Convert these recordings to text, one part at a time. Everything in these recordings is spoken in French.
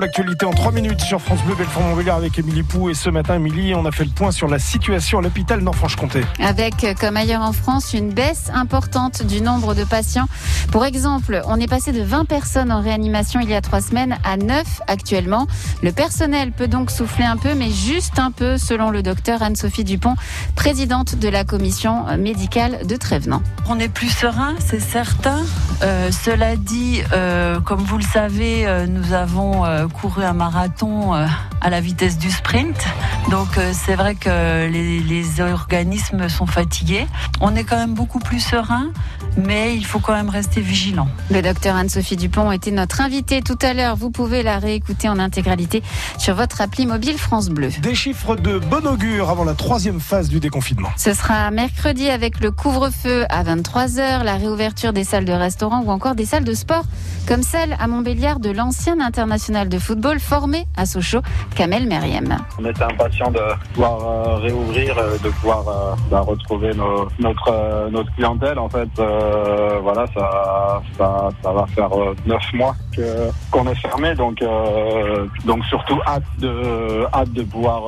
L'actualité en 3 minutes sur France Bleu Belfort-Montbéliard avec Émilie Pou. Et ce matin, Émilie, on a fait le point sur la situation à l'hôpital Nord-Franche-Comté. Avec, comme ailleurs en France, une baisse importante du nombre de patients. Pour exemple, on est passé de 20 personnes en réanimation il y a 3 semaines à 9 actuellement. Le personnel peut donc souffler un peu, mais juste un peu, selon le docteur Anne-Sophie Dupont, présidente de la commission médicale de Trévenant. On est plus serein, c'est certain. Euh, cela dit, euh, comme vous le savez, euh, nous avons euh, couru un marathon euh, à la vitesse du sprint. Donc euh, c'est vrai que les, les, organismes sont fatigués. On est quand même beaucoup plus serein, mais il faut quand même rester vigilant. Le docteur Anne-Sophie Dupont était notre invitée tout à l'heure. Vous pouvez la réécouter en intégralité sur votre appli mobile France Bleu. Des chiffres de bon augure avant la troisième phase du déconfinement. Ce sera mercredi avec le couvre-feu à 23h, la réouverture des salles de restaurant ou encore des salles de sport, comme celle à Montbéliard de l'ancien international de football formé à Sochaux, Kamel Meriem. On était impatient de pouvoir euh, réouvrir, de pouvoir euh, bah, retrouver notre, euh, notre clientèle. En fait, euh, voilà, ça, ça, ça, va faire neuf mois qu'on est fermé, donc, donc surtout hâte de, hâte de pouvoir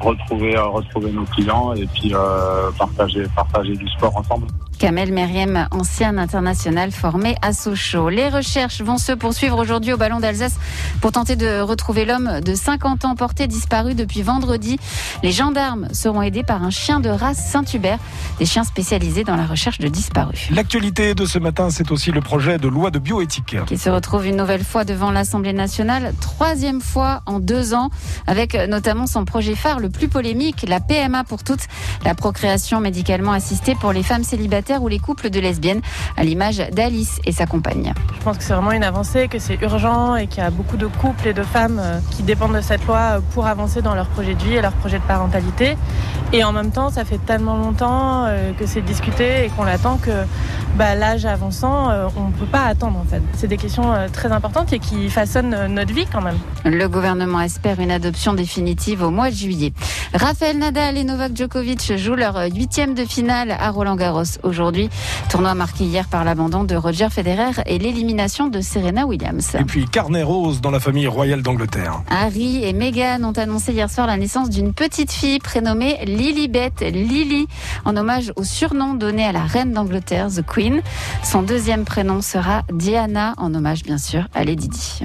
retrouver, retrouver nos clients et puis partager, partager du sport ensemble. Kamel Meriem, ancien international formé à Sochaux. Les recherches vont se poursuivre aujourd'hui au Ballon d'Alsace pour tenter de retrouver l'homme de 50 ans porté disparu depuis vendredi. Les gendarmes seront aidés par un chien de race Saint-Hubert, des chiens spécialisés dans la recherche de disparus. L'actualité de ce matin, c'est aussi le projet de loi de bioéthique. Qui se retrouve une nouvelle fois devant l'Assemblée nationale, troisième fois en deux ans, avec notamment son projet phare le plus polémique, la PMA pour toutes, la procréation médicalement assistée pour les femmes célibataires ou les couples de lesbiennes, à l'image d'Alice et sa compagne. Je pense que c'est vraiment une avancée, que c'est urgent et qu'il y a beaucoup de couples et de femmes qui dépendent de cette loi pour avancer dans leur projet de vie et leur projet de parentalité. Et en même temps, ça fait tellement longtemps que c'est discuté et qu'on l'attend que bah, l'âge avançant, on ne peut pas attendre en fait. C'est des questions très importantes et qui façonnent notre vie quand même. Le gouvernement espère une adoption définitive au mois de juillet. Raphaël Nadal et Novak Djokovic jouent leur huitième de finale à Roland Garros aujourd'hui. Tournoi marqué hier par l'abandon de Roger Federer et l'élimination de Serena Williams. Et puis carnet rose dans la famille royale d'Angleterre. Harry et Meghan ont annoncé hier soir la naissance d'une petite fille prénommée Lilibet, Lily, en hommage au surnom donné à la reine d'Angleterre, The Queen. Son deuxième prénom sera Diana, en hommage bien sûr à Lady Di.